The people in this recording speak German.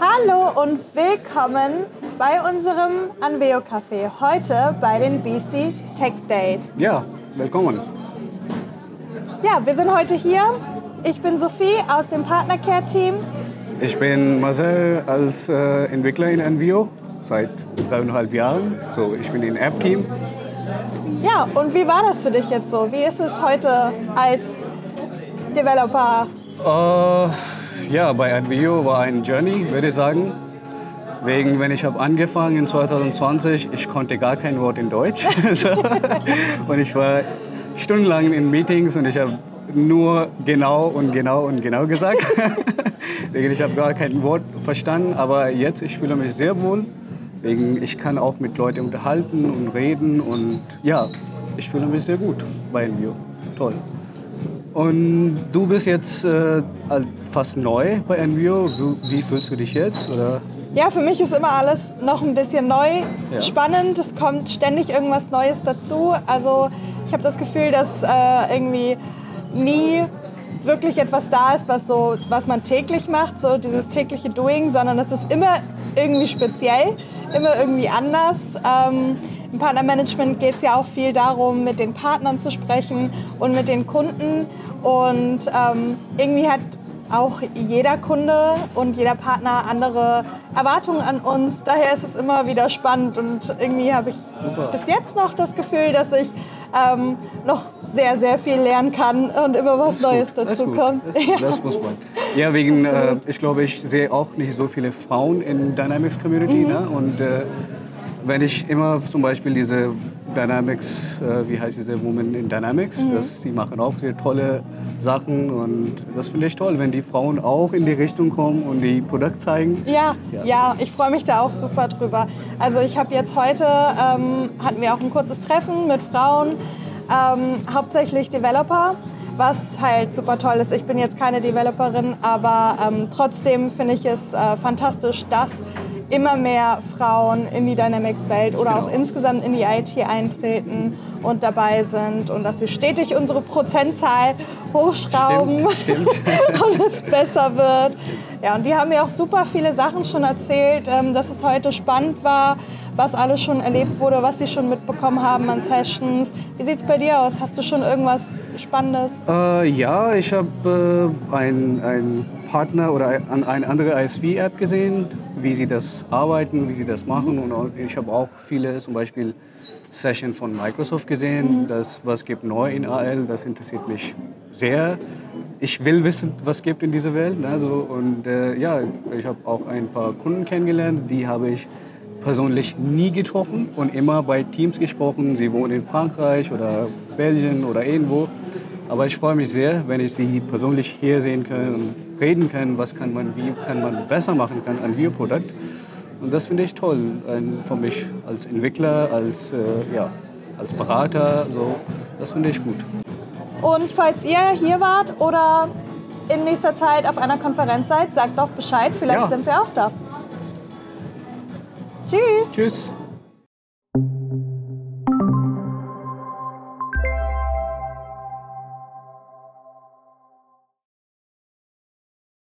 Hallo und willkommen bei unserem Anveo Café. Heute bei den BC Tech Days. Ja, willkommen. Ja, wir sind heute hier. Ich bin Sophie aus dem Partnercare Team. Ich bin Marcel als äh, Entwickler in Envio seit dreieinhalb Jahren. So, ich bin im App-Team. Ja, und wie war das für dich jetzt so? Wie ist es heute als Developer? Äh, ja, bei Envio war ein Journey, würde ich sagen. Wegen, wenn ich habe angefangen in 2020, ich konnte gar kein Wort in Deutsch. Und ich war stundenlang in Meetings und ich habe nur genau und genau und genau gesagt. Ich habe gar kein Wort verstanden, aber jetzt ich fühle mich sehr wohl. Wegen, ich kann auch mit Leuten unterhalten und reden und ja, ich fühle mich sehr gut bei Envio. Toll. Und du bist jetzt äh, fast neu bei Envio. Wie, fühlst du dich jetzt? Oder? Ja, für mich ist immer alles noch ein bisschen neu, Ja. spannend. Es kommt ständig irgendwas Neues dazu. Also ich habe das Gefühl, dass äh, irgendwie nie wirklich etwas da ist, was, so, was man täglich macht, so dieses tägliche Doing, sondern es ist immer irgendwie speziell, immer irgendwie anders. Ähm, Im Partnermanagement geht es ja auch viel darum, mit den Partnern zu sprechen und mit den Kunden. Und ähm, irgendwie hat auch jeder Kunde und jeder Partner andere Erwartungen an uns. Daher ist es immer wieder spannend und irgendwie habe ich Super. bis jetzt noch das Gefühl, dass ich ähm, noch sehr, sehr viel lernen kann und immer was ist Neues gut, das dazu gut. kommt. Das, Ja. das muss man. Ja, wegen, äh, ich glaube, ich sehe auch nicht so viele Frauen in Dynamics Community. Mhm. Ne? Und äh, wenn ich immer zum Beispiel diese Dynamics, äh, wie heißt diese Woman in Dynamics, Mhm. das, sie machen auch sehr tolle Sachen und das finde ich toll, wenn die Frauen auch in die Richtung kommen und die Produkte zeigen. Ja, Ja. ja, ich freue mich da auch super drüber. Also ich habe jetzt heute, ähm, hatten wir auch ein kurzes Treffen mit Frauen, ähm, hauptsächlich Developer, was halt super toll ist. Ich bin jetzt keine Developerin, aber ähm, trotzdem finde ich es äh, fantastisch, dass immer mehr Frauen in die Dynamics-Welt oder auch Genau. insgesamt in die IT eintreten und dabei sind und dass wir stetig unsere Prozentzahl hochschrauben Stimmt, stimmt. und es besser wird. Ja, und die haben mir auch super viele Sachen schon erzählt, ähm, dass es heute spannend war, was alles schon erlebt wurde, was sie schon mitbekommen haben an Sessions. Wie sieht es bei dir aus? Hast du schon irgendwas Spannendes? Äh, ja, ich habe äh, einen ein Partner oder ein, eine andere ISV-App gesehen, wie sie das arbeiten, wie sie das machen. Und auch- ich habe auch viele, zum Beispiel Session von Microsoft gesehen, das was gibt neu in AL, das interessiert mich sehr. Ich will wissen, was gibt in dieser Welt. Ne? So, und äh, ja, ich habe auch ein paar Kunden kennengelernt, die habe ich persönlich nie getroffen und immer bei Teams gesprochen. Sie wohnen in Frankreich oder Belgien oder irgendwo. Aber ich freue mich sehr, wenn ich sie persönlich hier sehen kann und reden kann, was kann man, wie kann man besser machen kann an Bioprodukt. Und das finde ich toll ein, für mich als Entwickler, als, äh, ja, als Berater. So, das finde ich gut. Und falls ihr hier wart oder in nächster Zeit auf einer Konferenz seid, sagt doch Bescheid, vielleicht Ja. sind wir auch da. Tschüss! Tschüss.